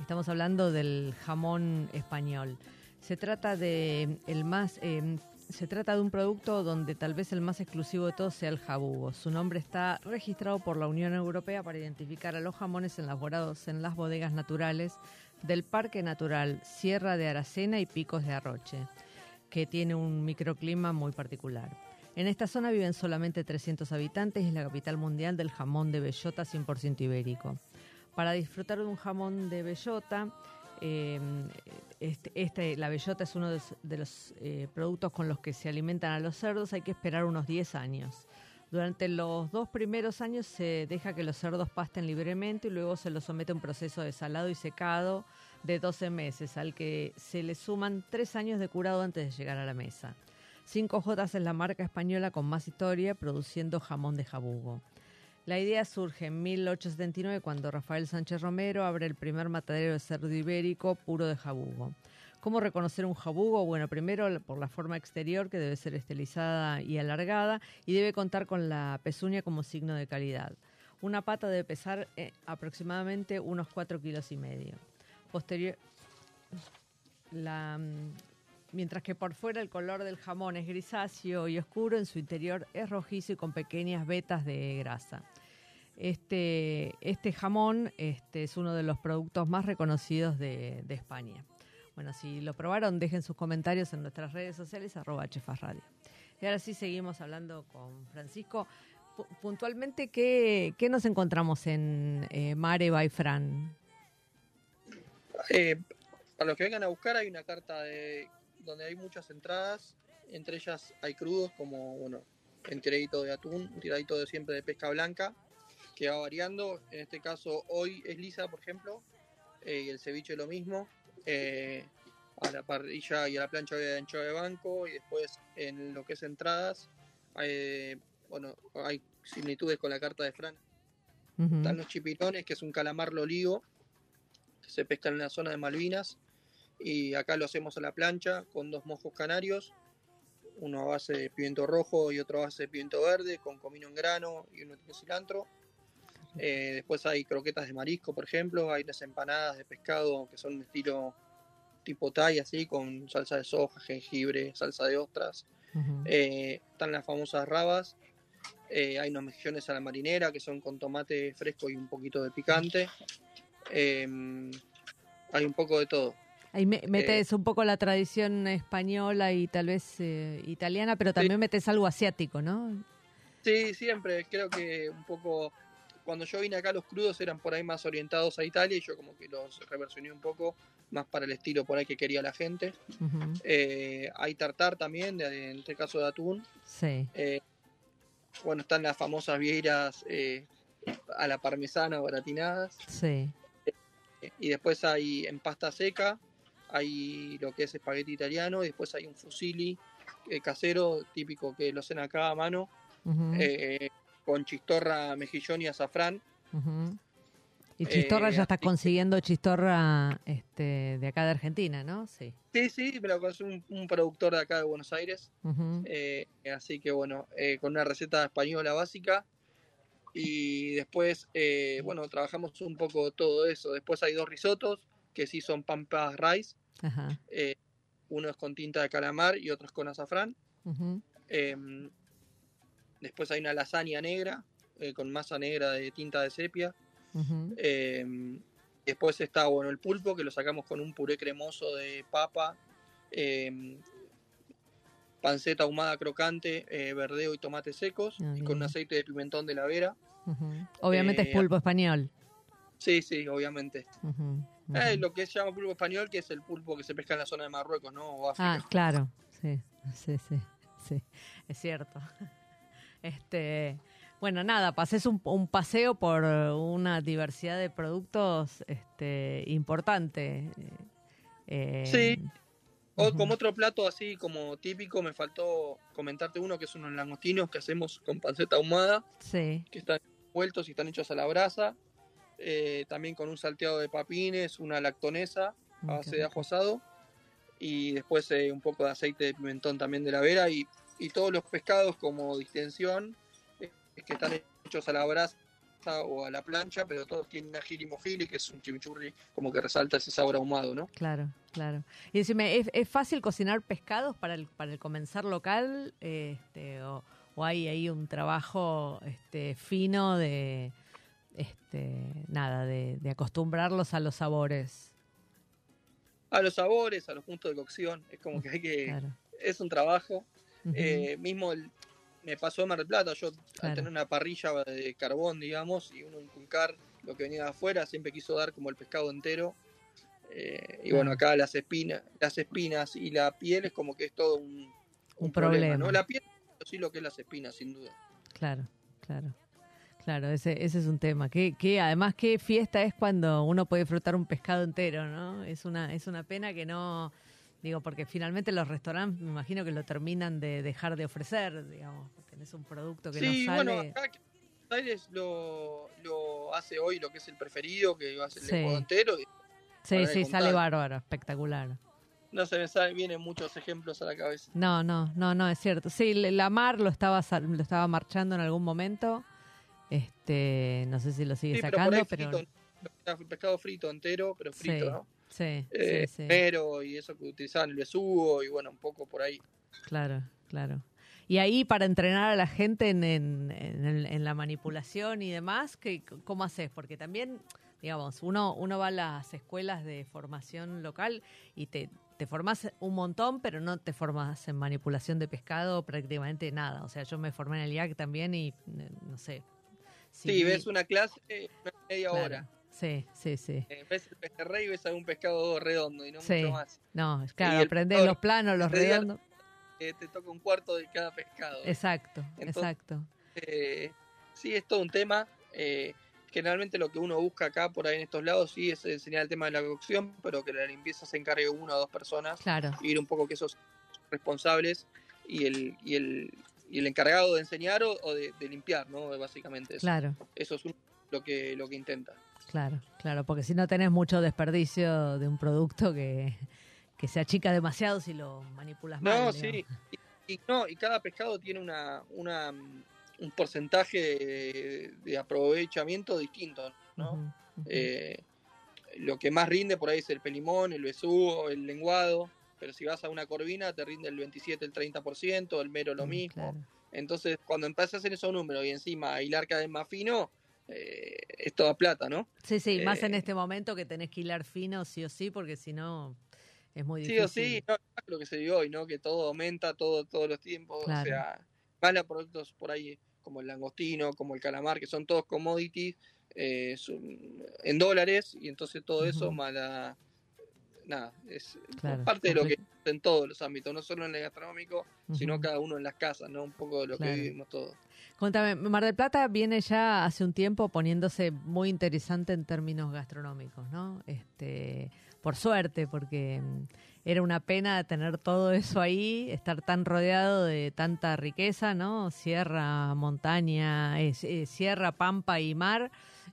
S1: Estamos hablando del jamón español. Se trata de el más, eh, se trata de un producto donde tal vez el más exclusivo de todos sea el jabugo. Su nombre está registrado por la Unión Europea para identificar a los jamones elaborados en las bodegas naturales del Parque Natural Sierra de Aracena y Picos de Arroche, que tiene un microclima muy particular. En esta zona viven solamente 300 habitantes y es la capital mundial del jamón de bellota 100% ibérico. Para disfrutar de un jamón de bellota, eh, este, este- la bellota es uno de, los- de los eh, productos con los que se alimentan a los cerdos, hay que esperar unos 10 años. Durante los dos primeros años se deja que los cerdos pasten libremente y luego se los somete a un proceso de salado y secado de 12 meses, al que se le suman 3 años de curado antes de llegar a la mesa. 5J es la marca española con más historia produciendo jamón de jabugo. La idea surge en 1879 cuando Rafael Sánchez Romero abre el primer matadero de cerdo ibérico puro de jabugo. ¿Cómo reconocer un jabugo? Bueno, primero por la forma exterior que debe ser estilizada y alargada y debe contar con la pezuña como signo de calidad. Una pata debe pesar eh, aproximadamente unos 4 kilos y medio. Posterior, la, mm, mientras que por fuera el color del jamón es grisáceo y oscuro, en su interior es rojizo y con pequeñas vetas de grasa. Este, este jamón este, es uno de los productos más reconocidos de, España. Bueno, si lo probaron, dejen sus comentarios en nuestras redes sociales, arroba Chefas Radio. Y ahora sí seguimos hablando con Francisco. Pu- puntualmente, ¿qué, qué nos encontramos en eh, Mare by Fran?
S2: Eh, para los que vengan a buscar hay una carta de donde hay muchas entradas, entre ellas hay crudos como bueno, un tiradito de atún, un tiradito de siempre de pesca blanca, que va variando. En este caso hoy es lisa, por ejemplo, eh, y el ceviche lo mismo. Eh, a la parrilla y a la plancha de anchoa de banco y después en lo que es entradas, eh, bueno, hay similitudes con la carta de Fran. Están los chipirones, que es un calamar loligo, que se pesca en la zona de Malvinas. Y acá lo hacemos a la plancha con dos mojos canarios, uno a base de pimiento rojo y otro a base de pimiento verde, con comino en grano y uno tiene cilantro. Eh, después hay croquetas de marisco, por ejemplo, hay unas empanadas de pescado que son de estilo tipo Thai, así, con salsa de soja, jengibre, salsa de ostras. Eh, están las famosas rabas. Eh, hay unos mejillones a la marinera que son con tomate fresco y un poquito de picante. Eh, hay un poco de todo.
S1: Ahí me- metes un poco la tradición española y tal vez eh, italiana, pero también metes algo asiático, ¿no?
S2: Sí, siempre. Creo que un poco. Cuando yo vine acá, los crudos eran por ahí más orientados a Italia y yo como que los reversioné un poco más para el estilo por ahí que quería la gente. Eh, hay tartar también, de- en este caso de atún.
S1: Sí.
S2: Eh, bueno, están las famosas vieiras eh, a la parmesana o gratinadas.
S1: Sí.
S2: Eh, Y después hay en pasta seca, hay lo que es espagueti italiano, y después hay un fusilli eh, casero, típico que lo hacen acá a mano, eh, con chistorra, mejillón y azafrán.
S1: Y Chistorra
S2: eh,
S1: ya está
S2: así-
S1: consiguiendo Chistorra este, de acá de Argentina, ¿no? Sí.
S2: Sí, sí, me lo conoce un, un productor de acá de Buenos Aires. Así que bueno, con una receta española básica. Y después, eh, bueno, trabajamos un poco todo eso. Después hay dos risotos, que sí son pampas rice.
S1: Ajá.
S2: eh, uno es con tinta de calamar y otro es con azafrán. Em, después hay una lasaña negra, eh, con masa negra de tinta de sepia. Em, después está, bueno, el pulpo, que lo sacamos con un puré cremoso de papa, em, panceta ahumada crocante, eh, verdeo y tomates secos,
S1: Ah,
S2: y con un aceite de pimentón de la vera.
S1: Obviamente es pulpo español.
S2: Sí, sí, obviamente. Eh, lo que se llama pulpo español, que es el pulpo que se pesca en la zona de Marruecos, ¿no? O África.
S1: Ah, claro, sí, sí, sí, sí, es cierto. <laughs> Este, bueno, nada, pases un, un paseo por una diversidad de productos este, importante. eh,
S2: Sí. O como otro plato así como típico, me faltó comentarte uno que es unos langostinos que hacemos con panceta ahumada,
S1: Sí,
S2: que están vueltos y están hechos a la brasa. Eh, también con un salteado de papines, una lactonesa a
S1: Mm,
S2: base de ajo asado y después eh, un poco de aceite de pimentón también de la vera y, y todos los pescados como distensión eh, que están hechos a la brasa o a la plancha, pero todos tienen ajili mojili, que es un chimichurri como que resalta ese sabor ahumado, ¿no?
S1: claro, claro. Y decime, ¿es, es fácil cocinar pescados para el, para el local? Este, o, o hay ahí un trabajo este, fino de, este, nada, de, de acostumbrarlos a los sabores?
S2: a los sabores, a los puntos de cocción. Es como que hay que.
S1: Claro.
S2: Es un trabajo. Eh, mismo el- me pasó en Mar del Plata. Yo,
S1: Claro.
S2: al tener una parrilla de carbón, digamos, y uno inculcar lo que venía de afuera, siempre quiso dar como el pescado entero. Eh, y bueno, acá las espinas, las espinas y la piel es como que es todo un,
S1: Un problema.
S2: ¿no? La piel, pero sí lo que es las espinas, sin duda.
S1: Claro, claro. Claro, ese, ese es un tema. Que, que además qué fiesta es cuando uno puede disfrutar un pescado entero, ¿no? Es una, es una pena que no, digo, porque finalmente los restaurantes me imagino que lo terminan de dejar de ofrecer, digamos, tenés un producto que
S2: Sí,
S1: no sale.
S2: bueno, acá Aires lo, lo hace hoy lo que es el preferido, que va a ser el
S1: Sí.
S2: pescado entero. y
S1: sí, sí, sale bárbaro, espectacular.
S2: no se me sabe, vienen muchos ejemplos a la cabeza.
S1: No, no, no, no, es cierto. Sí, la mar lo estaba, lo estaba marchando en algún momento. Este, no sé si lo sigue
S2: Sí,
S1: sacando, pero,
S2: frito, pescado frito entero, pero frito,
S1: Sí,
S2: ¿no?
S1: sí,
S2: Eh,
S1: sí, sí.
S2: Pero y eso que utilizaban el besugo y bueno, un poco por ahí.
S1: Claro, claro. Y ahí para entrenar a la gente en, en, en la manipulación y demás, ¿qué, ¿cómo haces? Porque también, digamos, uno, uno va a las escuelas de formación local y te, te formas un montón, pero no te formas en manipulación de pescado prácticamente nada. O sea, yo me formé en el IAC también y eh, no sé.
S2: Sí, ves una clase, una media
S1: claro.
S2: hora.
S1: Sí, sí, sí.
S2: Eh, ves el pejerrey y ves algún pescado redondo y no
S1: Sí.
S2: mucho más.
S1: No, claro,
S2: pescado
S1: los planos, los redondos.
S2: Eh, te toca un cuarto de cada pescado.
S1: Exacto,
S2: Entonces-
S1: exacto.
S2: Eh, sí, es todo un tema. Eh, generalmente lo que uno busca acá por ahí en estos lados sí es enseñar el tema de la cocción, pero que la limpieza se encargue una o dos personas.
S1: Claro,
S2: y ir un poco que esos responsables y el, y el, y el encargado de enseñar o, o de, de limpiar, ¿no? Básicamente eso.
S1: claro.
S2: Eso es un- lo que lo que intenta.
S1: Claro, claro, porque si no tenés mucho desperdicio de un producto que, que se achica demasiado si lo manipulas mal.
S2: No, sí. Y, y no, y cada pescado tiene una, una mm, un porcentaje de, de aprovechamiento distinto, ¿no? Eh, lo que más rinde por ahí es el pelimón, el besugo, el lenguado, pero si vas a una corvina te rinde el 27, el 30%, el mero lo
S1: Mm,
S2: mismo.
S1: claro.
S2: Entonces, cuando empiezas a hacer esos números y encima hilar cada vez más fino, eh, es toda plata, ¿no?
S1: Sí, sí, más en
S2: Eh,
S1: este momento que tenés que hilar fino, sí o sí, porque si no es muy difícil.
S2: Sí o sí, no, lo que se dio hoy, ¿no? Que todo aumenta todo, todos los tiempos.
S1: Claro.
S2: O sea, van a productos por ahí como el langostino, como el calamar, que son todos commodities eh, en dólares, y entonces todo eso más la- Nada, es
S1: Claro,
S2: parte de lo que en todos los ámbitos, no solo en el gastronómico, sino cada uno en las casas, ¿no? Un poco de lo
S1: Claro.
S2: que vivimos todos.
S1: Contame, Mar del Plata viene ya hace un tiempo poniéndose muy interesante en términos gastronómicos, ¿no? Este, por suerte, porque mm, era una pena tener todo eso ahí, estar tan rodeado de tanta riqueza, ¿no? Sierra, montaña, eh, eh, sierra, pampa y mar,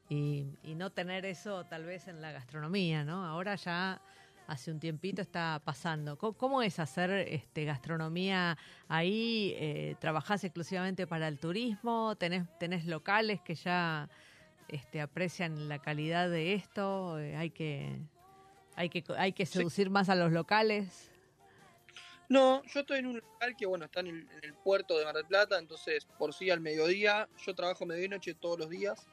S1: y, y no tener eso tal vez en la gastronomía, ¿no? Ahora ya hace un tiempito está pasando. ¿Cómo, cómo es hacer este, gastronomía ahí? Eh, ¿Trabajás exclusivamente para el turismo? ¿Tenés, tenés locales que ya este, aprecian la calidad de esto? Eh, ¿Hay que hay que hay que
S2: Sí.
S1: seducir más a los locales?
S2: No, yo estoy en un local que, bueno, está en el, en el puerto de Mar del Plata, entonces por sí al mediodía, yo trabajo mediodía y noche todos los días,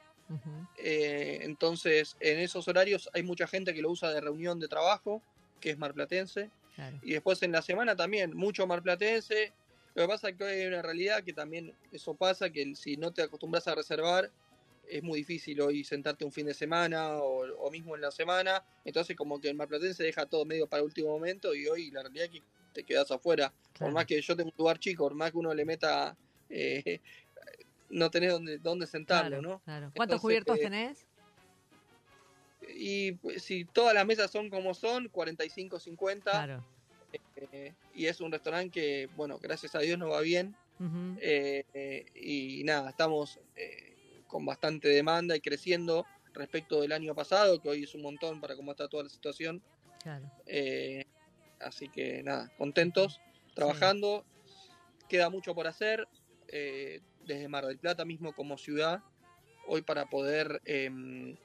S2: Eh, entonces en esos horarios hay mucha gente que lo usa de reunión de trabajo, que es marplatense,
S1: claro.
S2: y después en la semana también, mucho marplatense. Lo que pasa es que hoy hay una realidad que también eso pasa, que si no te acostumbras a reservar, es muy difícil hoy sentarte un fin de semana o, o mismo en la semana. Entonces como que el marplatense deja todo medio para último momento y hoy la realidad es que te quedas afuera. Por más que yo tengo un lugar chico, por más que uno le meta, eh, no tenés dónde, dónde sentarlo,
S1: Claro,
S2: ¿no?
S1: claro. ¿Cuántos
S2: Entonces,
S1: cubiertos
S2: eh,
S1: tenés?
S2: Y pues, si todas las mesas son como son, 45, 50,
S1: Claro.
S2: eh, y es un restaurante que, bueno, gracias a Dios nos va bien. Eh, eh, y nada, estamos eh, con bastante demanda y creciendo respecto del año pasado, que hoy es un montón para cómo está toda la situación.
S1: claro.
S2: Eh, así que nada, contentos, trabajando. Queda mucho por hacer, eh, desde Mar del Plata mismo como ciudad, hoy para poder em,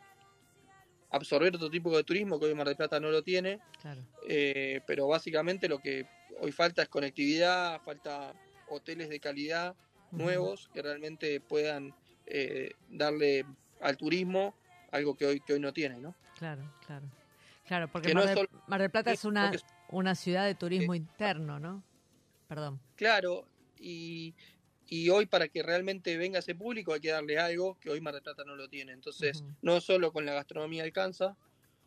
S2: absorber otro tipo de turismo que hoy Mar del Plata no lo tiene.
S1: Claro.
S2: Eh, pero básicamente lo que hoy falta es conectividad, falta hoteles de calidad nuevos que realmente puedan eh, darle al turismo algo que hoy que hoy no tiene, ¿no?
S1: Claro, claro. Claro, porque
S2: Que
S1: Mar,
S2: no
S1: del,
S2: solo-
S1: Mar del Plata es una,
S2: es-
S1: una ciudad de turismo interno, ¿no? Perdón.
S2: Claro, y, y hoy para que realmente venga ese público hay que darle algo que hoy Mar del Plata no lo tiene. Entonces, no solo con la gastronomía alcanza,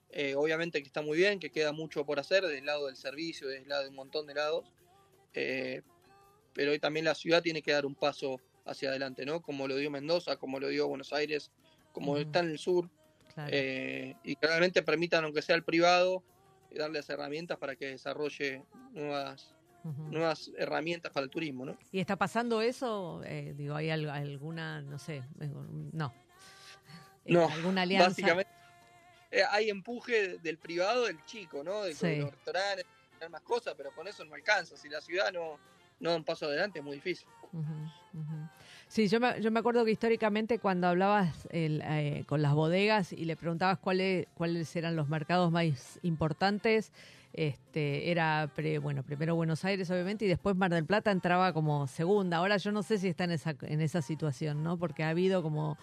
S2: eh, obviamente que está muy bien, que queda mucho por hacer del lado del servicio, del lado de un montón de lados, eh, pero hoy también la ciudad tiene que dar un paso hacia adelante, ¿no? Como lo dio Mendoza, como lo dio Buenos Aires, como está en el sur,
S1: Claro.
S2: eh, y que realmente permitan, aunque sea el privado, darle las herramientas para que desarrolle nuevas, Nuevas herramientas para el turismo, ¿no?
S1: ¿Y está pasando eso? Eh, digo, ¿hay al- alguna, no sé, eh, no. Eh,
S2: No,
S1: ¿Alguna alianza?
S2: Básicamente, eh, hay empuje del privado del chico, ¿no? De,
S1: Sí.
S2: los restaurantes, más cosas, pero con eso no alcanza. Si la ciudad no, no da un paso adelante, es muy difícil.
S1: Sí, yo me, yo me acuerdo que históricamente cuando hablabas el, eh, con las bodegas y le preguntabas cuáles cuáles eran los mercados más importantes, este, era pre- bueno primero Buenos Aires obviamente y después Mar del Plata entraba como segunda. Ahora yo no sé si está en esa en esa situación, ¿no? Porque ha habido como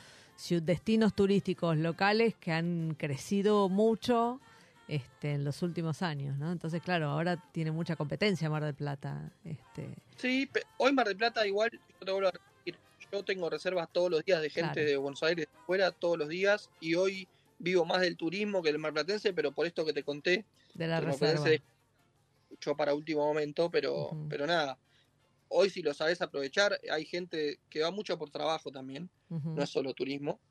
S1: destinos turísticos locales que han crecido mucho este, en los últimos años, ¿no? Entonces claro, ahora tiene mucha competencia Mar del Plata. Este,
S2: Sí, hoy Mar del Plata igual, yo te vuelvo a repetir, yo tengo reservas todos los días de gente
S1: Claro.
S2: de Buenos Aires de fuera, todos los días, y hoy vivo más del turismo que del marplatense, pero por esto que te conté,
S1: de la
S2: el marplatense yo para último momento, pero, pero nada. Hoy si lo sabes aprovechar, hay gente que va mucho por trabajo también, no es solo turismo.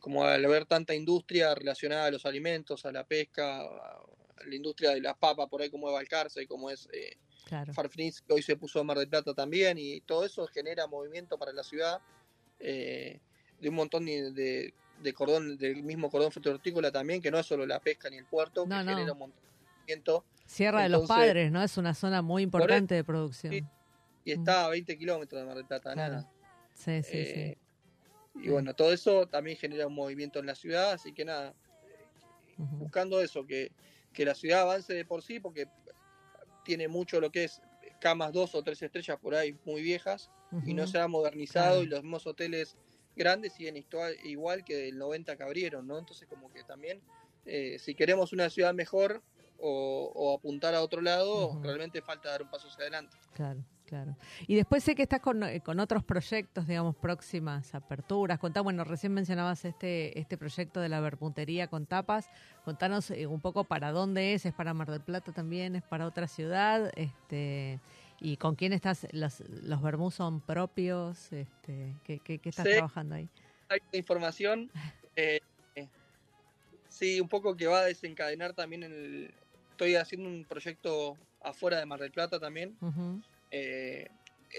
S2: Como al ver tanta industria relacionada a los alimentos, a la pesca, a la industria de las papas, por ahí como es Balcarce, como es eh,
S1: Claro.
S2: Que hoy se puso a Mar del Plata también, y todo eso genera movimiento para la ciudad eh, de un montón de, de- de cordón, del mismo cordón frutícola también, que no es solo la pesca ni el puerto,
S1: No,
S2: que
S1: no.
S2: genera un montón de movimiento,
S1: Sierra de los Padres, ¿no? Es una zona muy importante de producción.
S2: sí. y está a 20 kilómetros de Mar del Plata,
S1: Claro.
S2: nada.
S1: Sí, sí,
S2: Eh, Y
S1: Sí.
S2: bueno, todo eso también genera un movimiento en la ciudad, así que nada,
S1: sí.
S2: Buscando eso, que, que la ciudad avance de por sí, porque tiene mucho lo que es camas dos o tres estrellas por ahí muy viejas, y no se ha modernizado
S1: Claro.
S2: y los mismos hoteles grandes siguen igual, igual que el 90 que abrieron, ¿no? Entonces como que también, eh, si queremos una ciudad mejor o, o apuntar a otro lado, realmente falta dar un paso hacia adelante.
S1: Claro, claro. Y después sé que estás con, eh, con otros proyectos, digamos, próximas aperturas. Contá, bueno, recién mencionabas este, este proyecto de la bermutería con tapas. Contanos eh, un poco para dónde es, es para Mar del Plata también, es para otra ciudad, este y con quién estás, los, los vermús son propios, este, ¿qué, qué, qué estás
S2: Sí.
S1: trabajando ahí?
S2: Hay información, <laughs> eh, eh, sí, un poco que va a desencadenar también el... Estoy haciendo un proyecto afuera de Mar del Plata también, Eh,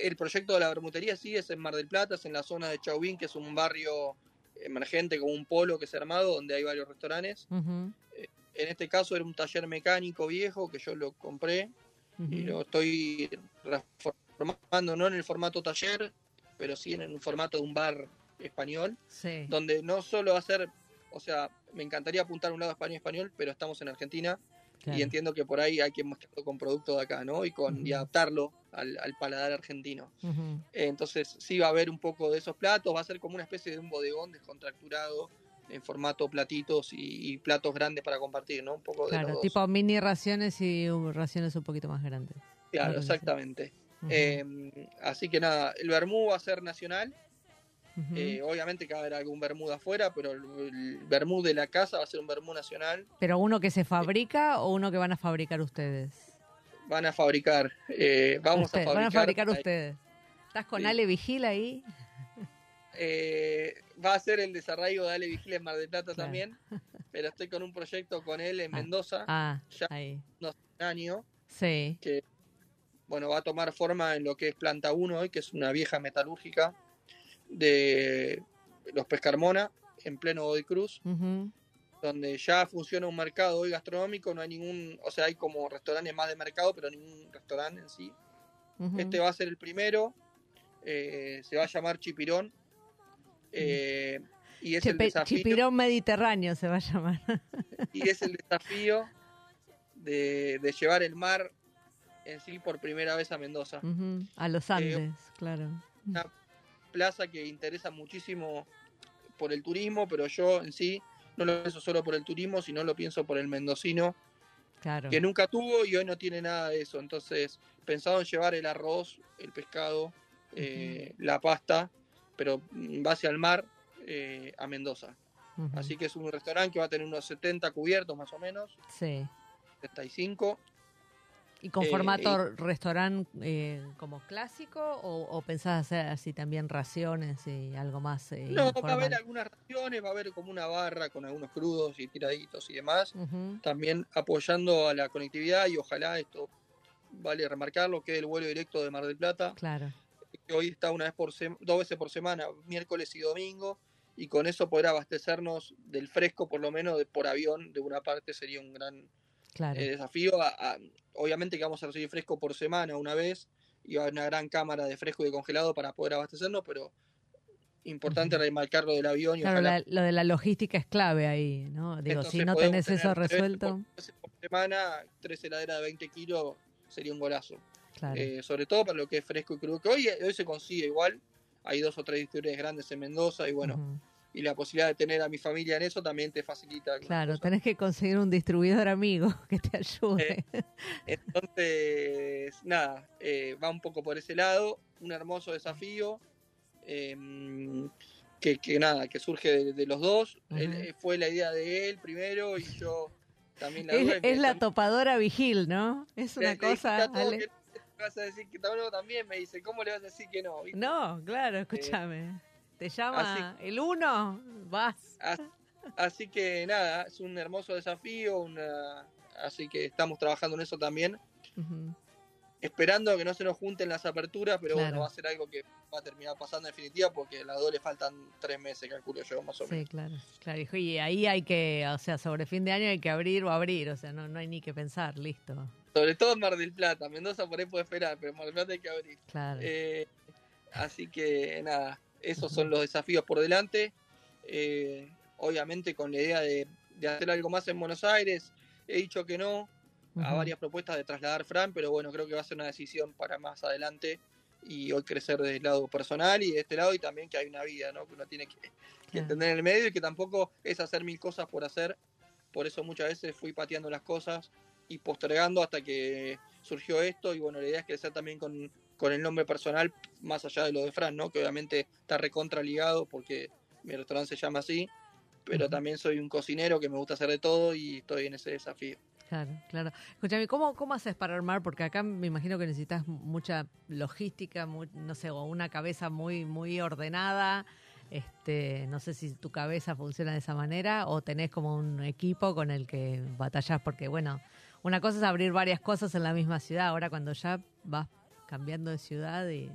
S2: el proyecto de la bermutería sí es en Mar del Plata, es en la zona de Chauvin, que es un barrio emergente como un polo que se ha armado, donde hay varios restaurantes. En este caso era un taller mecánico viejo que yo lo compré y lo estoy reformando, no en el formato taller, pero sí en un formato de un bar español,
S1: Sí,
S2: donde no solo va a ser, o sea, me encantaría apuntar a un lado español-español, pero estamos en Argentina
S1: claro.
S2: y entiendo que por ahí hay que mezclarlo con productos de acá, ¿no? Y, con, y adaptarlo al, al paladar argentino. Entonces sí va a haber un poco de esos platos, va a ser como una especie de un bodegón descontracturado en formato platitos y, y platos grandes para compartir, ¿no? Un poco de
S1: Claro,
S2: los dos.
S1: tipo mini raciones y raciones un poquito más grandes.
S2: Claro, exactamente. Eh, así que nada, el vermú va a ser nacional. eh, obviamente que va a haber algún vermú de afuera, pero el, vermú de la casa va a ser un vermú nacional.
S1: ¿Pero uno que se fabrica o uno que van a fabricar ustedes?
S2: Van a fabricar, eh, vamos a fabricar.
S1: Van a fabricar ustedes. ¿Estás con
S2: Sí.
S1: Ale Vigil ahí?
S2: eh, va a ser el desarraigo de Ale Vigil en Mar del Plata
S1: Claro.
S2: también, <laughs> pero estoy con un proyecto con él en
S1: Ah.
S2: Mendoza,
S1: Ah,
S2: ya.
S1: ahí.
S2: un año.
S1: Sí.
S2: bueno, va a tomar forma en lo que es Planta 1 hoy, que es una vieja metalúrgica de los Pescarmona, en pleno Godoy Cruz, donde ya funciona un mercado hoy gastronómico, no hay ningún, o sea, hay como restaurantes más de mercado, pero ningún restaurante en sí. Este va a ser el primero, eh, se va a llamar Chipirón, eh, y es el desafío,
S1: Chipirón Mediterráneo se va a llamar.
S2: y es el desafío de, de llevar el mar en sí por primera vez a Mendoza.
S1: A los
S2: Eh,
S1: Andes, claro.
S2: plaza que interesa muchísimo por el turismo, pero yo en sí no lo pienso solo por el turismo, sino lo pienso por el mendocino,
S1: Claro.
S2: que nunca tuvo y hoy no tiene nada de eso. Entonces, pensado en llevar el arroz, el pescado, eh, la pasta, pero en base al mar, eh, a Mendoza. Así que es un restaurante que va a tener unos 70 cubiertos más o menos,
S1: Sí.
S2: 75.
S1: ¿Y con
S2: eh,
S1: formato restaurante eh, como clásico o, o pensás hacer así también raciones y algo más eh,
S2: No, va a haber algunas raciones, va a haber como una barra con algunos crudos y tiraditos y demás. También apoyando a la conectividad y ojalá esto vale remarcarlo que el vuelo directo de Mar del Plata
S1: Claro.
S2: Que hoy está una vez por dos veces por semana miércoles y domingo y con eso poder abastecernos del fresco por lo menos de, por avión de una parte sería un gran
S1: Claro.
S2: eh, desafío A- a- obviamente que vamos a recibir fresco por semana una vez y va a haber una gran cámara de fresco y de congelado para poder abastecernos pero importante remarcar lo del avión y
S1: Claro,
S2: ojalá
S1: la- lo de la logística es clave ahí, ¿no? Digo, si no tenés eso resuelto,
S2: por- por semana, tres heladeras de 20 kilos sería un golazo.
S1: Claro.
S2: Eh, sobre todo para lo que es fresco y crudo, que hoy, hoy se consigue igual. Hay dos o tres distribuidores grandes en Mendoza y bueno, y la posibilidad de tener a mi familia en eso también te facilita.
S1: Claro, tenés que conseguir un distribuidor amigo <laughs> que te ayude.
S2: Entonces, nada, eh, va un poco por ese lado, un hermoso desafío. eh, que, que nada, que surge de, de los dos. Eh, fue la idea de él primero y yo también la
S1: es, es la topadora vigil, ¿no? Es una cosa... Ale.
S2: que vas a decir que no, también me dice, ¿cómo le vas a decir que no? ¿Viste?
S1: No, claro, escúchame. Te llama el uno, vas.
S2: As- Así que nada, es un hermoso desafío, una... así que estamos trabajando en eso también, esperando que no se nos junten las aperturas, pero
S1: Claro.
S2: bueno, va a ser algo que va a terminar pasando en definitiva porque a las dos le faltan tres meses, calculo yo, más o
S1: Sí,
S2: menos.
S1: claro. Claro, hijo, y ahí hay que, o sea, sobre fin de año hay que abrir o abrir, o sea, no, no hay ni que pensar, listo.
S2: Sobre todo en Mar del Plata, Mendoza por ahí puede esperar, pero en Mar del Plata hay que abrir.
S1: Claro.
S2: Eh, así que nada, esos son los desafíos por delante. Eh, obviamente con la idea de, de hacer algo más en Buenos Aires, he dicho que no, a
S1: Ujú.
S2: varias propuestas de trasladar Fran, pero bueno, creo que va a ser una decisión para más adelante, y hoy crecer desde el lado personal y de este lado y también que hay una vida, ¿no? Que uno tiene que, entender en el medio y que tampoco es hacer mil cosas por hacer. Por eso muchas veces fui pateando las cosas y postergando hasta que surgió esto y bueno, la idea es crecer también con, con el nombre personal más allá de lo de Fran, ¿no? Que obviamente está recontra ligado porque mi restaurante se llama así, pero también soy un cocinero que me gusta hacer de todo y estoy en ese desafío.
S1: Claro, claro. Escúchame, ¿cómo, ¿cómo haces para armar? Porque acá me imagino que necesitas mucha logística, no sé, o una cabeza muy, muy ordenada. Este, no sé si tu cabeza funciona de esa manera o tenés como un equipo con el que batallas, porque bueno, una cosa es abrir varias cosas en la misma ciudad, ahora cuando ya vas cambiando de ciudad y...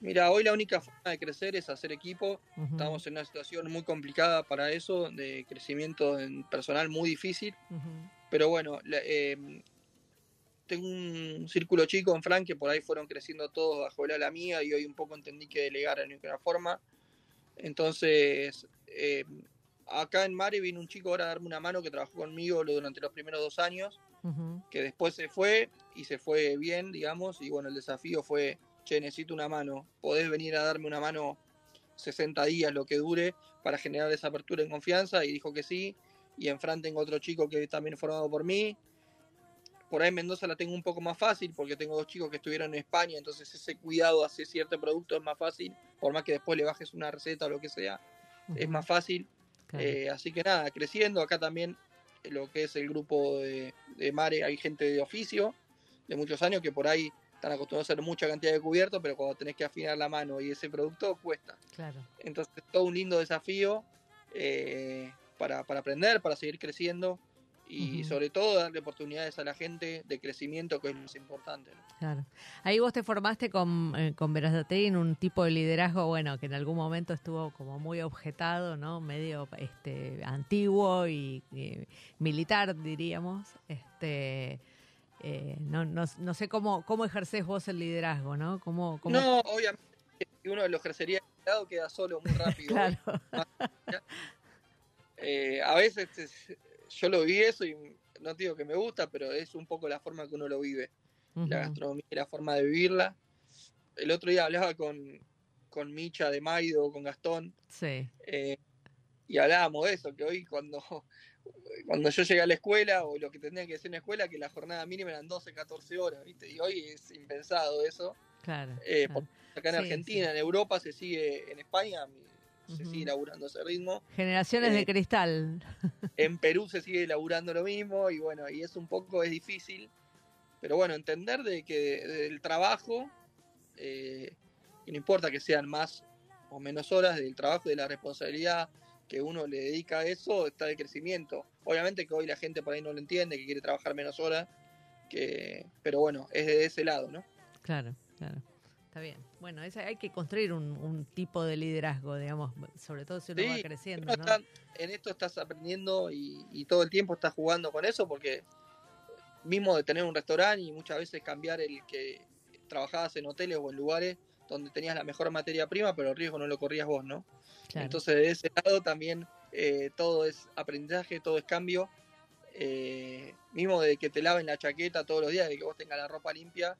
S2: Mira, hoy la única forma de crecer es hacer equipo. Estamos en una situación muy complicada para eso, de crecimiento en personal muy difícil. Pero bueno, em, tengo un círculo chico en Frank que por ahí fueron creciendo todos bajo el ala mía y hoy un poco entendí que delegar en una forma. Entonces, em, acá en Mari vino un chico ahora a darme una mano que trabajó conmigo durante los primeros dos años, que después se fue y se fue bien, digamos, y bueno, el desafío fue, che, necesito una mano, podés venir a darme una mano 60 días, lo que dure, para generar esa apertura en confianza, y dijo que sí, y en Fran tengo otro chico que también formado por mí. Por ahí en Mendoza la tengo un poco más fácil porque tengo dos chicos que estuvieron en España, entonces ese cuidado hacia cierto producto es más fácil, por más que después le bajes una receta o lo que sea, es más fácil. Eh, así que nada, creciendo, acá también lo que es el grupo de, de, Mare, hay gente de oficio de muchos años que por ahí están acostumbrados a hacer mucha cantidad de cubiertos, pero cuando tenés que afinar la mano y ese producto cuesta.
S1: Claro.
S2: Entonces, todo un lindo desafío. Eh, para, para aprender, para seguir creciendo y sobre todo darle oportunidades a la gente de crecimiento, que es lo más importante.
S1: Claro. Ahí vos te formaste con, eh, con en un tipo de liderazgo, bueno, que en algún momento estuvo como muy objetado, ¿no? Medio este, antiguo y, militar, diríamos. Este, eh, no, no, no, sé cómo, cómo ejercés vos el liderazgo, ¿no? ¿Cómo, cómo...
S2: No, obviamente, si uno lo ejercería lado queda solo muy rápido. <laughs>
S1: claro. <laughs>
S2: Eh, a veces yo lo vi eso y no digo que me gusta, pero es un poco la forma que uno lo vive. La gastronomía la forma de vivirla. El otro día hablaba con, con Micha de Maido, con Gastón.
S1: Sí.
S2: Eh, y hablábamos de eso, que hoy cuando, <laughs> cuando yo llegué a la escuela, o lo que tenía que hacer en la escuela, que la jornada mínima eran 12, 14 horas, ¿viste? Y hoy es impensado eso.
S1: Claro.
S2: Eh, acá en Argentina, en Europa se sigue, en España, se sigue laburando ese ritmo.
S1: Generaciones de eh, cristal.
S2: En Perú se sigue laburando lo mismo y bueno, y es un poco, es difícil, pero bueno, entender de que del trabajo, eh, y no importa que sean más o menos horas del trabajo y de la responsabilidad que uno le dedica a eso, está el crecimiento. Obviamente que hoy la gente por ahí no lo entiende, que quiere trabajar menos horas, que, pero bueno, es de ese lado, ¿no?
S1: Claro, claro bien. Bueno, hay que construir un, tipo de liderazgo, digamos, sobre todo si uno va creciendo.
S2: en esto estás aprendiendo y, todo el tiempo estás jugando con eso porque mismo de tener un restaurante y muchas veces cambiar el que trabajabas en hoteles o en lugares donde tenías la mejor materia prima, pero el riesgo no lo corrías vos, ¿no? Entonces de ese lado también eh, todo es aprendizaje, todo es cambio. Eh, mismo de que te laven la chaqueta todos los días, de que vos tengas la ropa limpia,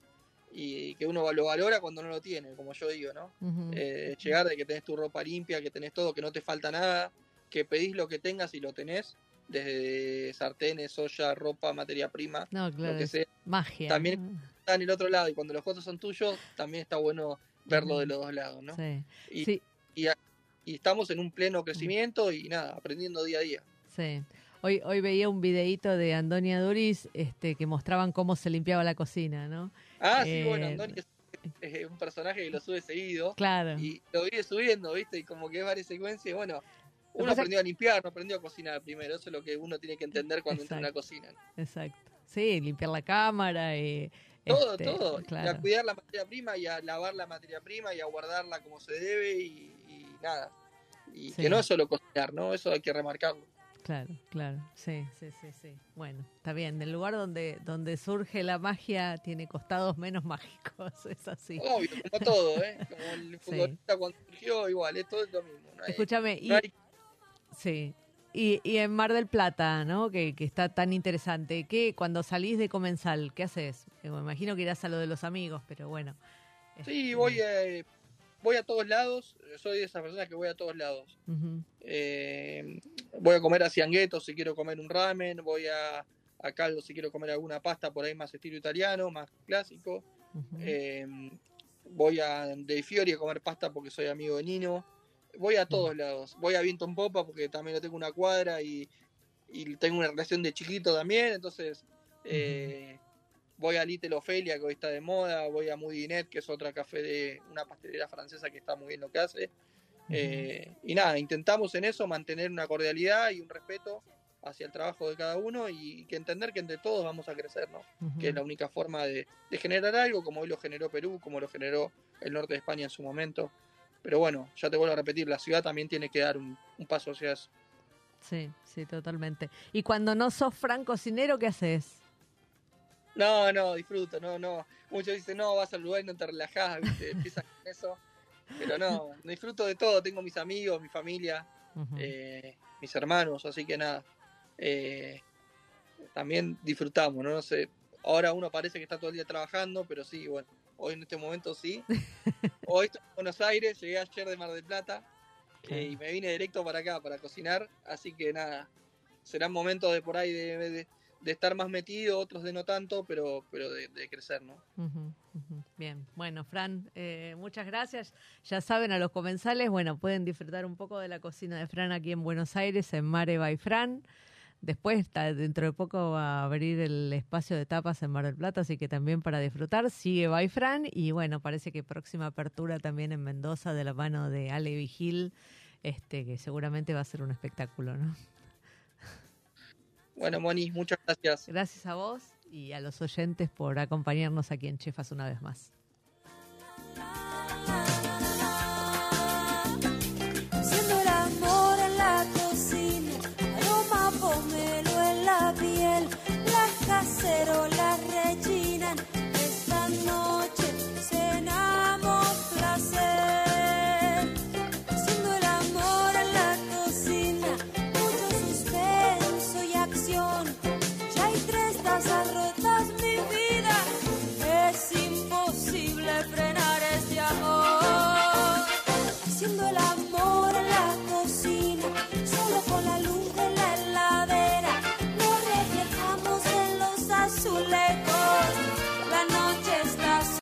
S2: y que uno lo valora cuando no lo tiene, como yo digo, ¿no? Eh, llegar de que tenés tu ropa limpia, que tenés todo, que no te falta nada, que pedís lo que tengas y lo tenés, desde sartenes, olla, ropa, materia prima,
S1: lo
S2: que sea.
S1: Magia.
S2: También está en el otro lado y cuando los costos son tuyos, también está bueno verlo de los dos lados, ¿no?
S1: Sí.
S2: Y,
S1: sí.
S2: y, y estamos en un pleno crecimiento y nada, aprendiendo día a día.
S1: Sí. Hoy, hoy veía un videíto de Antonia Duris este, que mostraban cómo se limpiaba la cocina, ¿no?
S2: Ah, sí, bueno, eh, Antonia es un personaje que lo sube seguido.
S1: Claro.
S2: Y lo vive subiendo, ¿viste? Y como que es varias secuencias. Bueno, uno aprendió a limpiar, no aprendió a cocinar primero. Eso es lo que uno tiene que entender cuando entra en la cocina.
S1: Exacto. Sí, limpiar la cámara y...
S2: Todo, este, todo. Y a cuidar la materia prima y a lavar la materia prima y a guardarla como se debe y, nada. Y que no es solo cocinar, ¿no? Eso hay que remarcarlo.
S1: Claro, claro, sí, sí, sí, sí. Bueno, está bien. Del lugar donde, donde surge la magia tiene costados menos <laughs> mágicos, es así.
S2: Obvio, como todo, ¿eh? <laughs> Como el futbolista cuando surgió, igual, es todo lo mismo.
S1: Escúchame, y, sí. Y, y, en Mar del Plata, ¿no? Que, que está tan interesante. ¿Qué, cuando salís de Comensal, qué haces? Eh, me imagino que irás a lo de los amigos, pero bueno.
S2: Sí, voy, eh, voy a todos lados, soy de esas personas que voy a todos lados. Eh, voy a comer a Ciangueto si quiero comer un ramen, voy a, a Caldo si quiero comer alguna pasta por ahí más estilo italiano, más clásico. Eh, voy a De Fiori a comer pasta porque soy amigo de Nino. Voy a todos lados. Voy a Viento en Popa porque también lo tengo una cuadra y, tengo una relación de chiquito también. Entonces, voy a Little Ofelia, que hoy está de moda, voy a Mudinet, que es otra café de una pastelera francesa que está muy bien lo que hace. Eh, y nada, intentamos en eso mantener una cordialidad y un respeto hacia el trabajo de cada uno y que entender que entre todos vamos a crecer, ¿no? Que es la única forma de, generar algo, como hoy lo generó Perú, como lo generó el norte de España en su momento. Pero bueno, ya te vuelvo a repetir, la ciudad también tiene que dar un, un paso hacia eso.
S1: Sí, sí, totalmente. Y cuando no sos Fran cocinero, ¿qué haces?
S2: No, no, disfruto, no, no. Muchos dicen, no, vas al lugar y no te relajás, <laughs> empiezas con eso. Pero no, disfruto de todo. Tengo mis amigos, mi familia, eh, mis hermanos, así que nada. Eh, también disfrutamos, ¿no? No sé. Ahora uno parece que está todo el día trabajando, pero sí, bueno, hoy en este momento sí. <laughs> Hoy estoy en Buenos Aires, llegué ayer de Mar del Plata eh, y me vine directo para acá para cocinar, así que nada, serán momentos de por ahí de de estar más metido, otros de no tanto, pero, pero de, crecer, ¿no?
S1: Bien, bueno, Fran, eh, muchas gracias. Ya saben, a los comensales, bueno, pueden disfrutar un poco de la cocina de Fran aquí en Buenos Aires, en Mare by Fran. Después, dentro de poco, va a abrir el espacio de tapas en Mar del Plata, así que también para disfrutar, sigue by Fran. Y bueno, parece que próxima apertura también en Mendoza de la mano de Ale Vigil, este, que seguramente va a ser un espectáculo, ¿no?
S2: Bueno, Moni, muchas gracias.
S1: Gracias a vos y a los oyentes por acompañarnos aquí en Chefas una vez más.